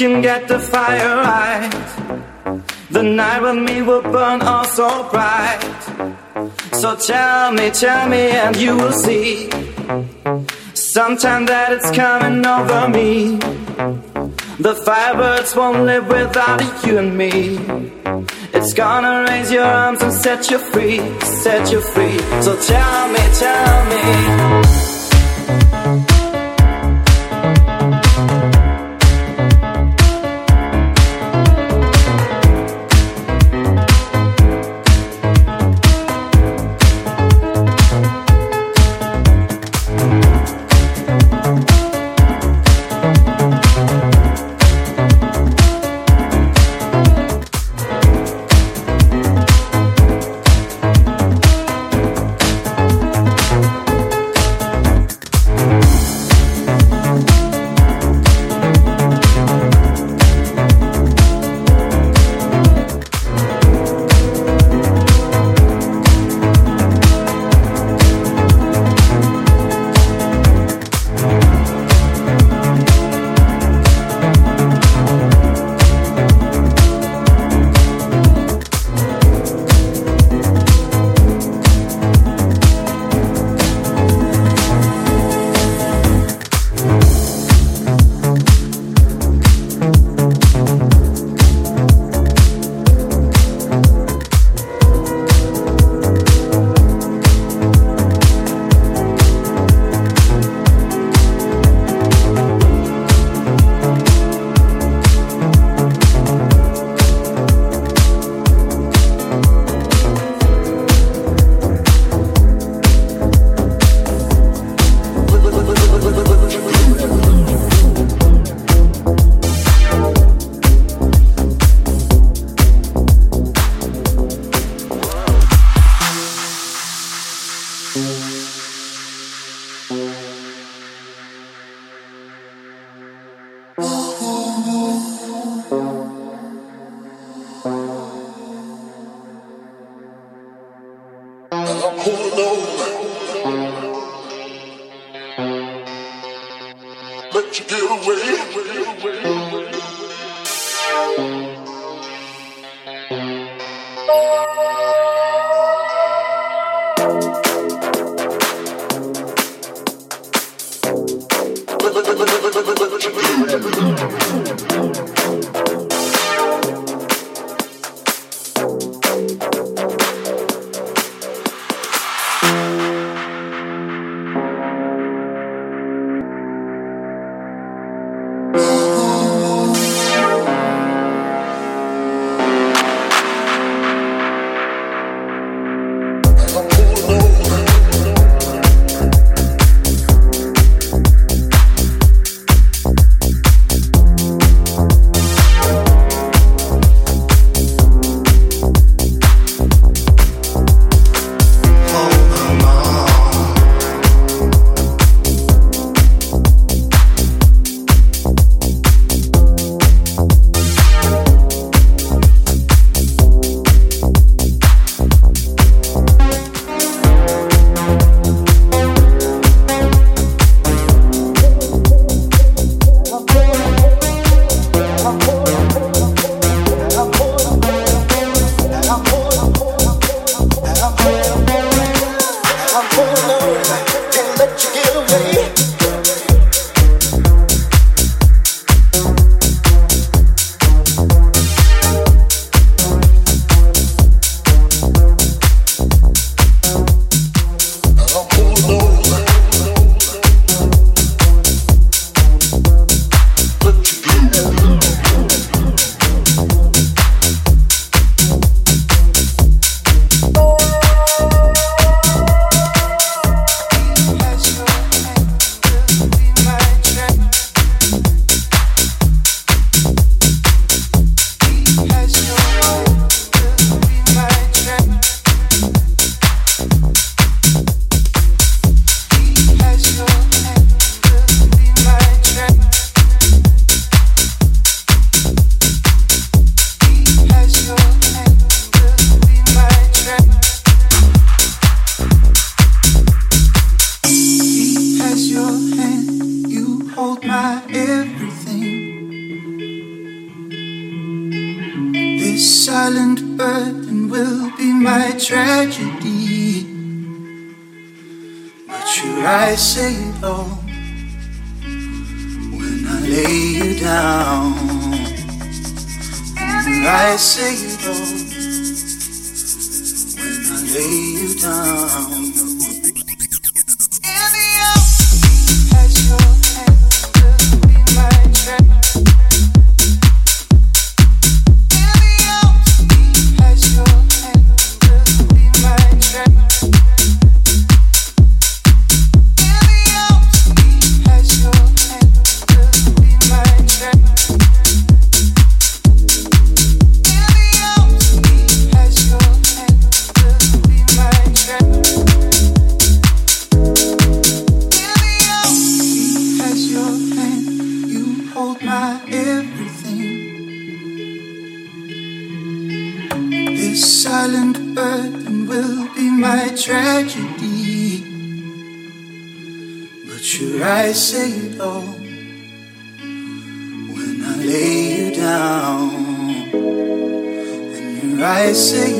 can get the fire right. The night with me will burn all so bright. So tell me, tell me, and you will see. Sometime that it's coming over me. The firebirds won't live without you and me. It's gonna raise your arms and set you free, set you free. So tell me, tell me. Down.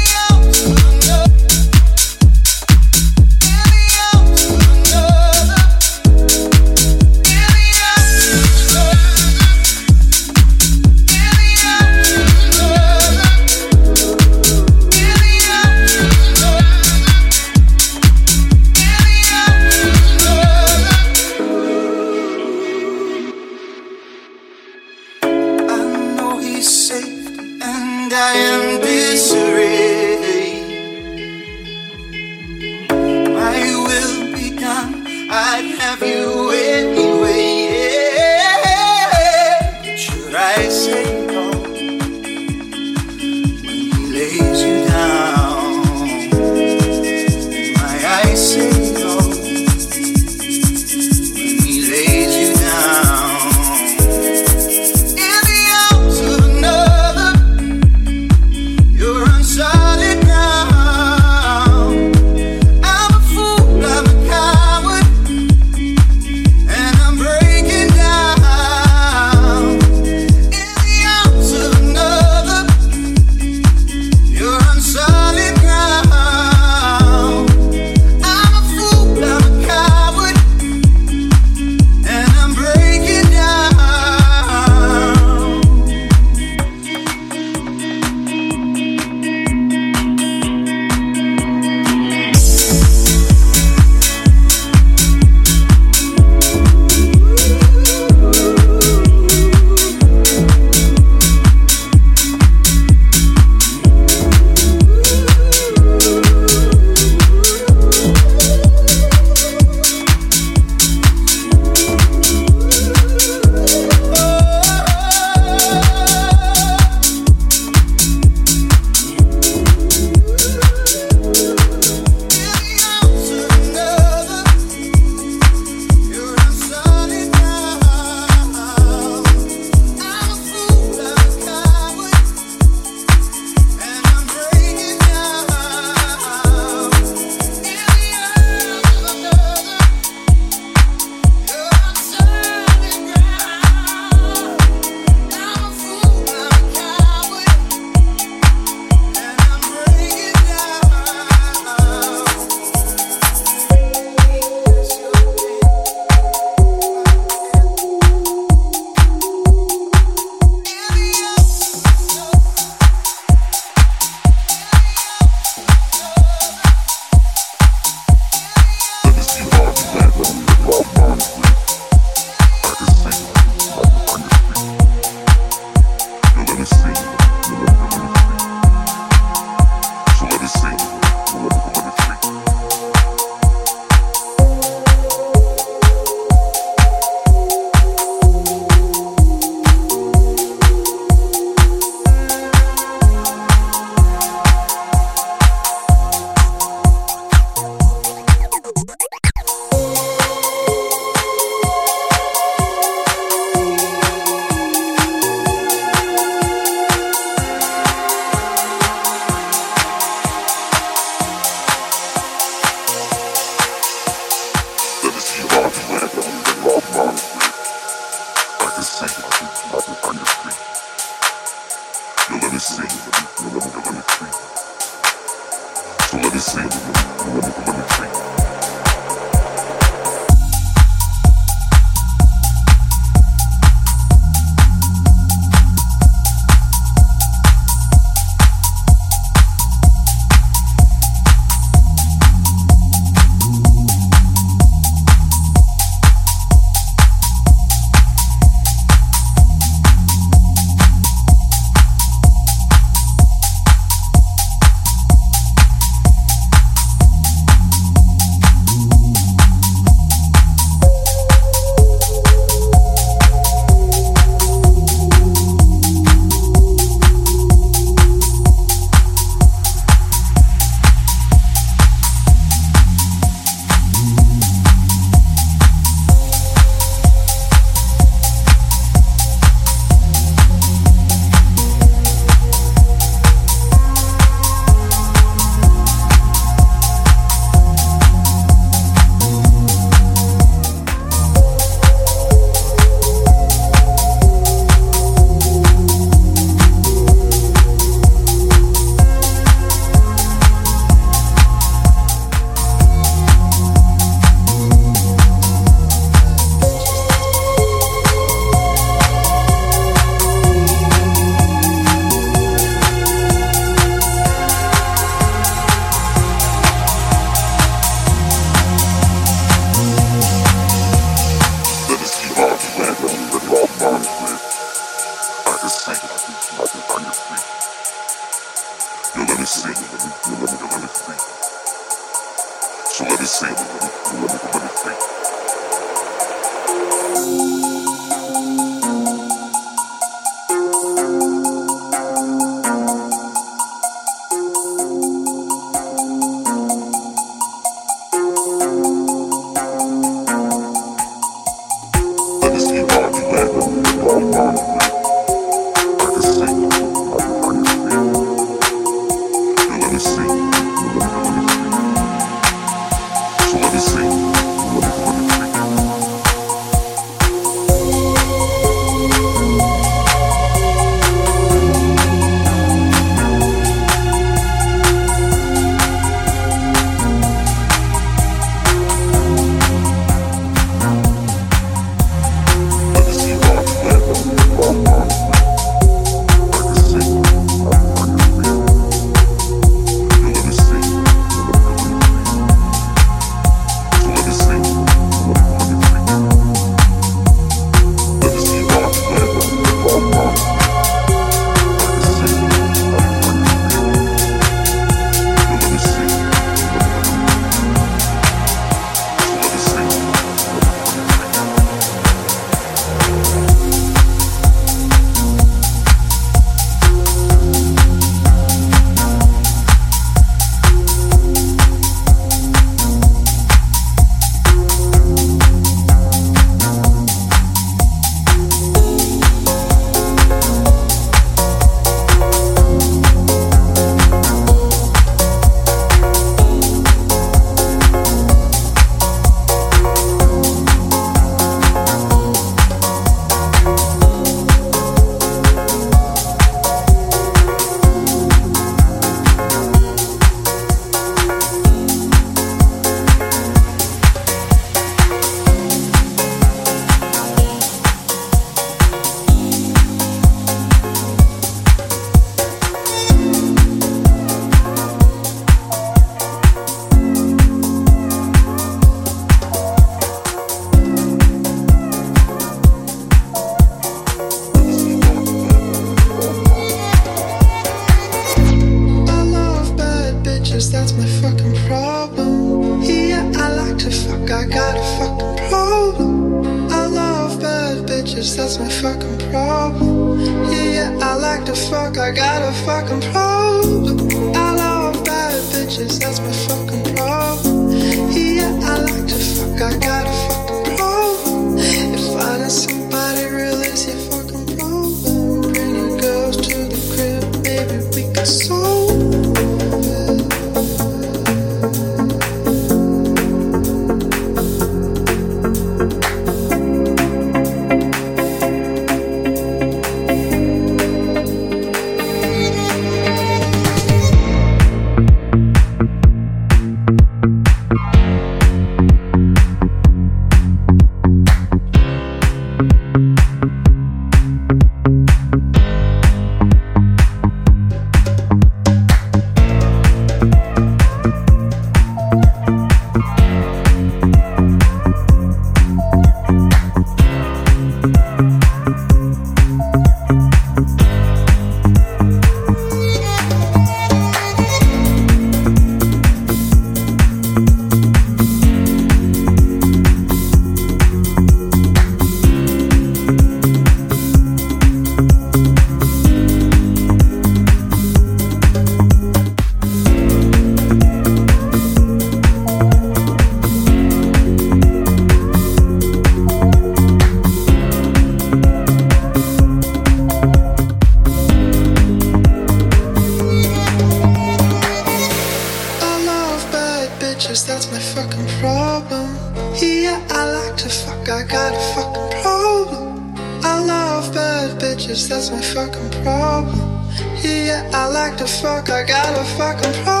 fuck, I got a fucking problem.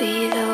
be the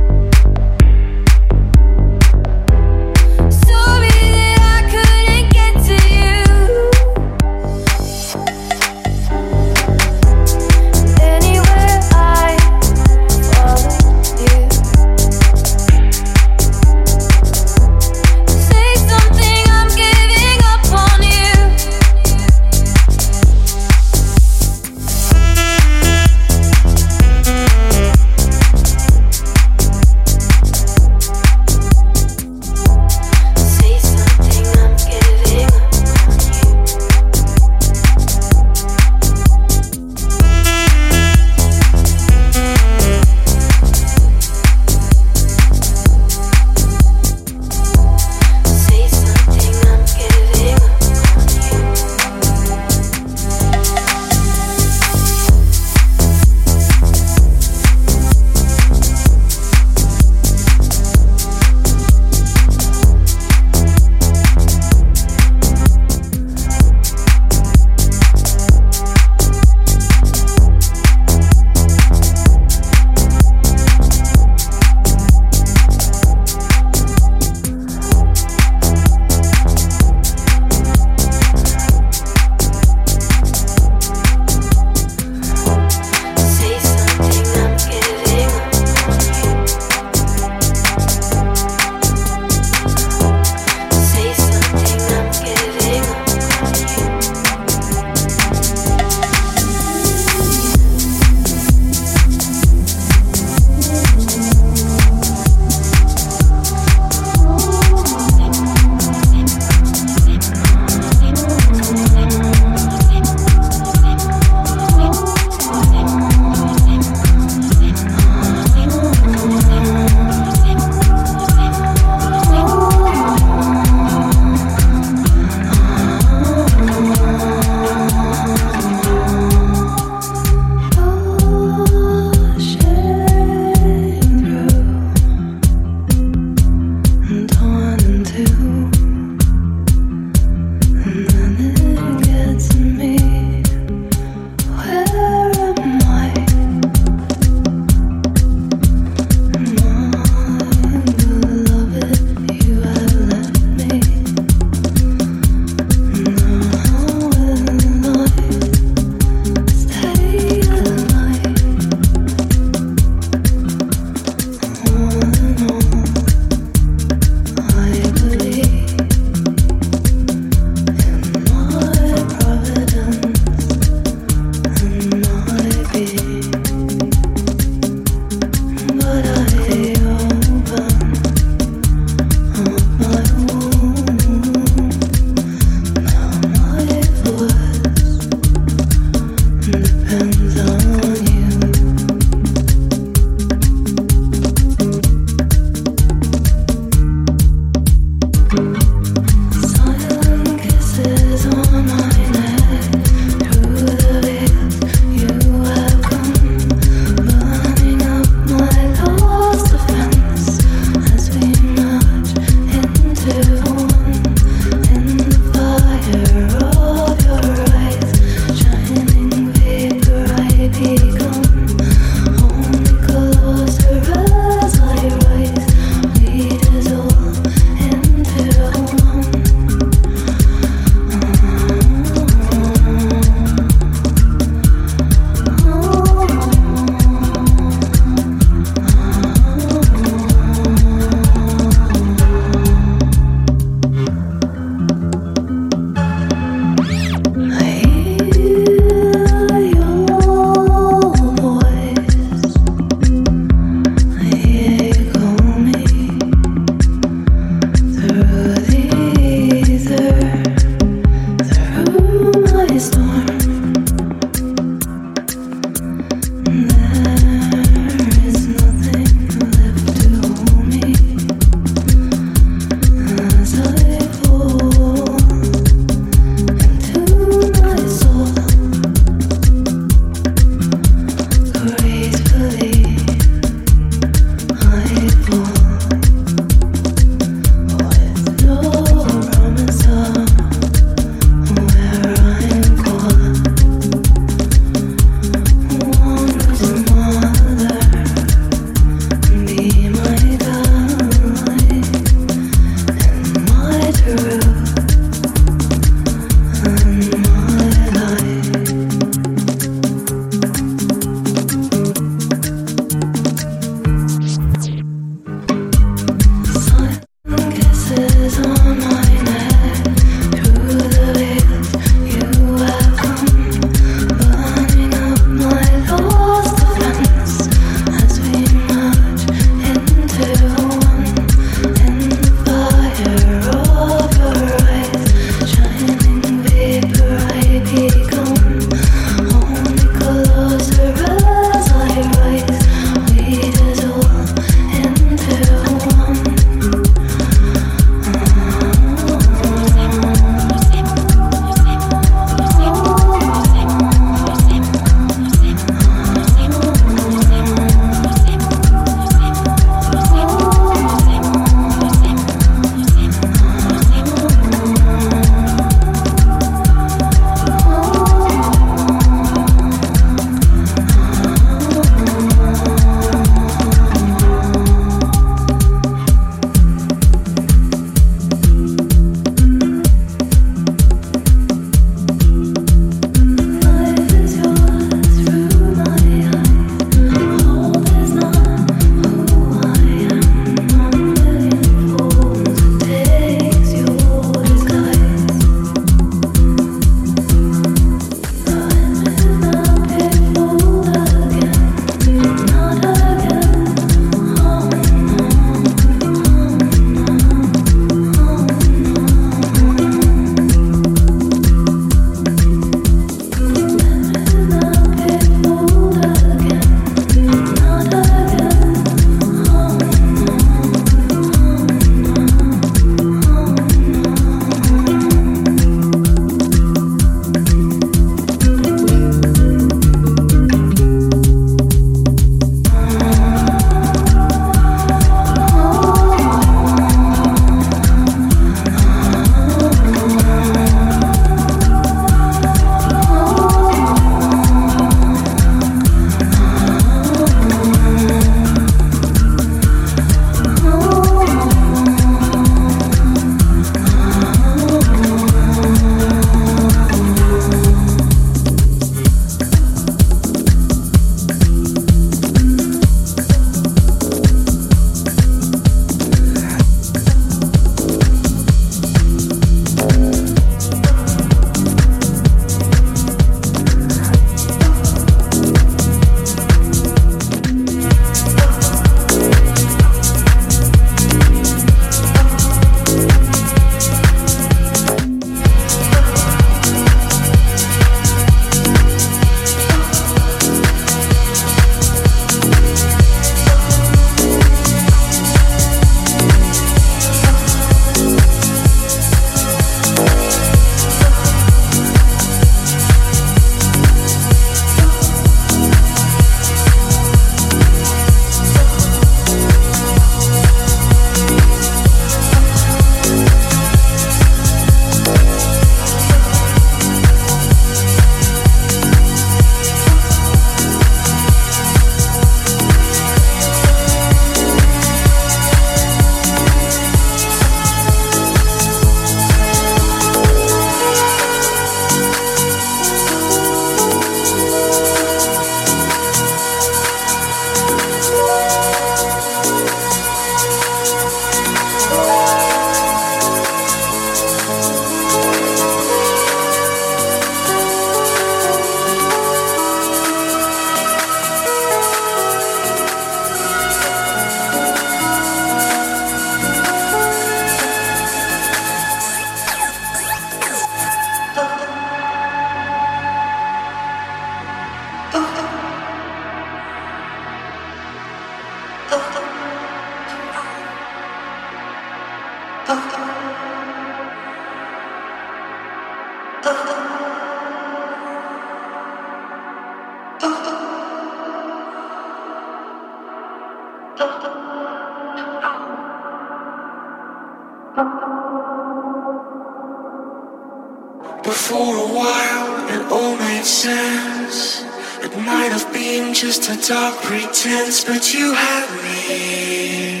but you had me,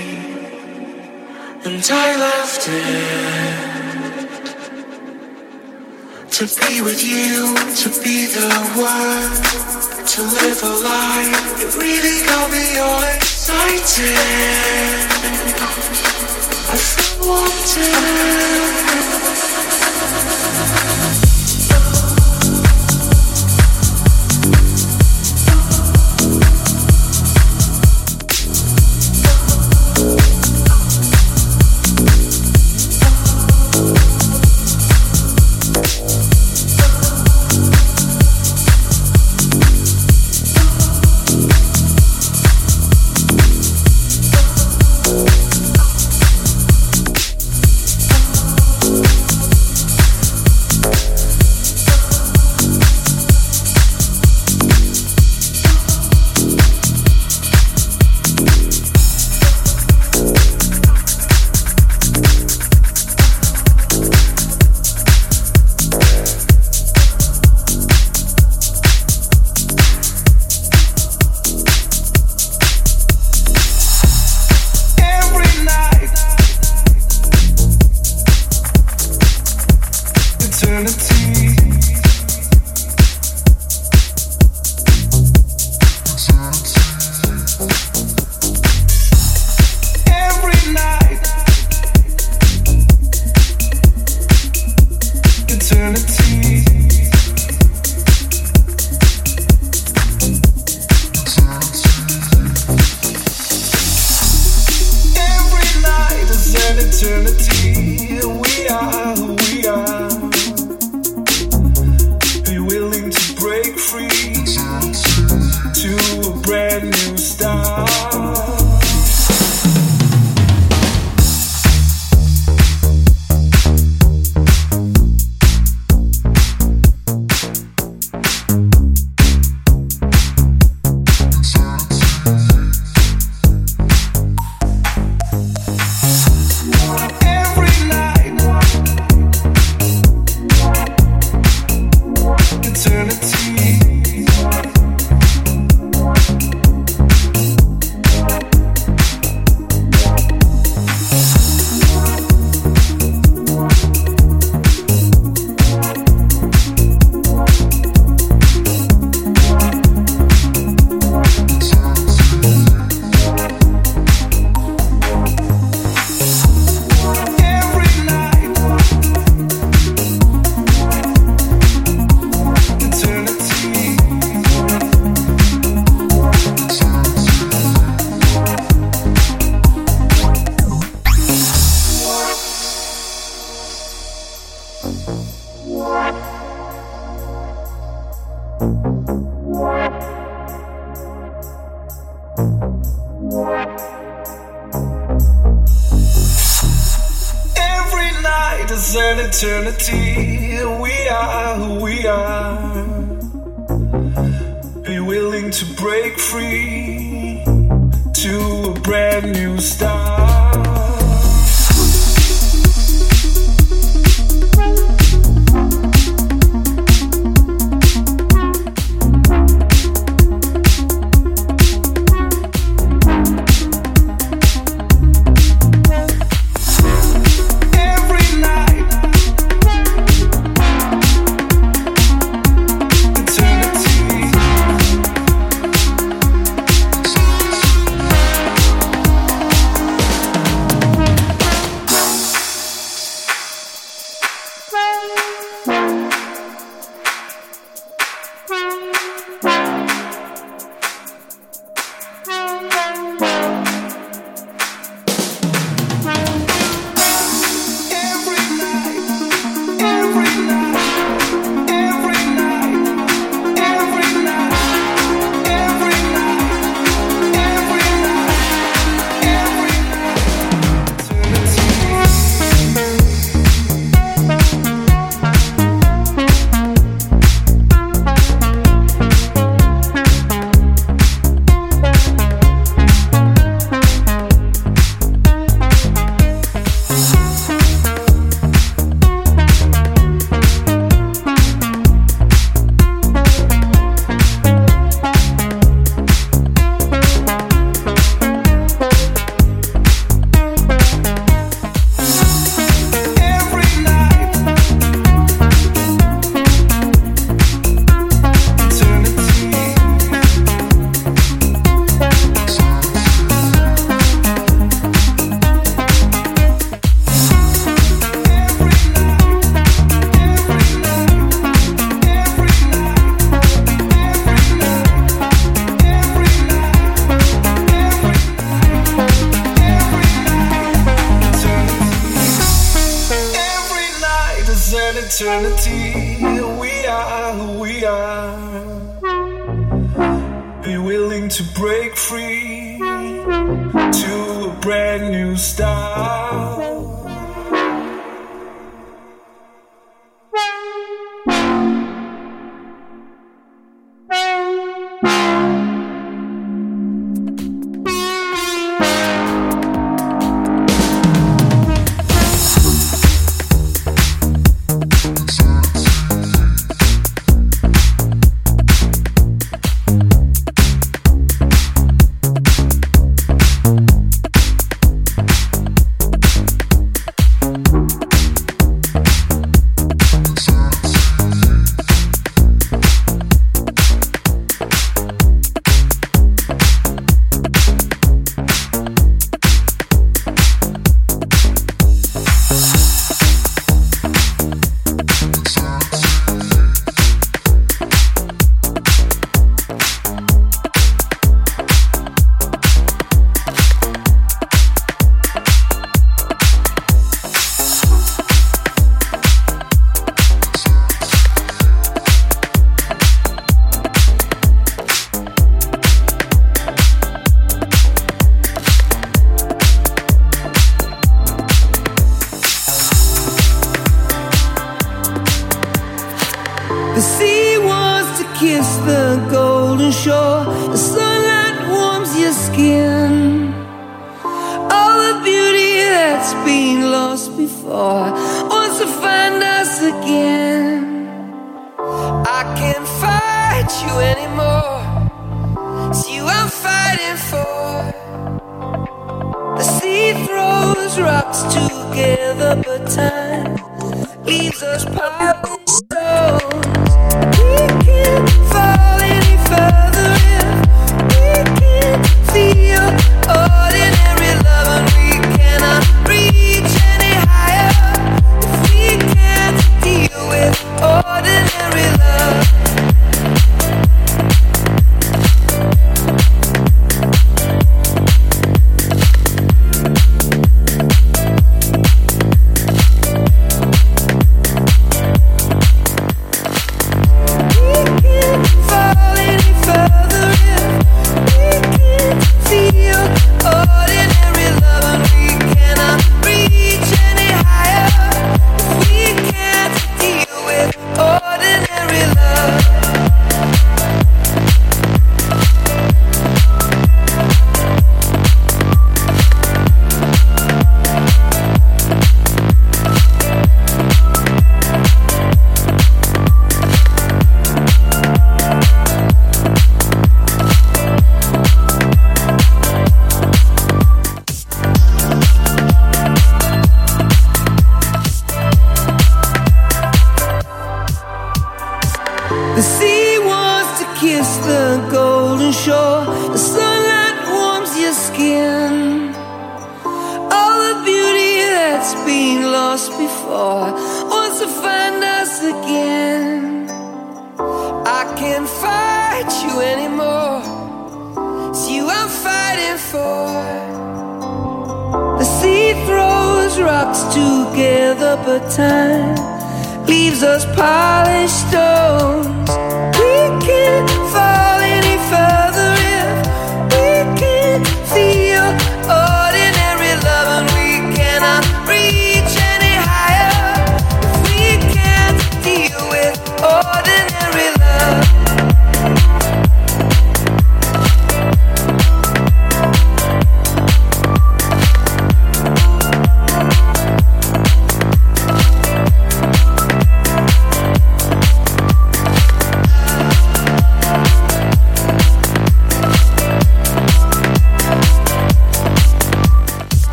and I left it to be with you, to be the one, to live a life. It really got me all excited. I feel wanted.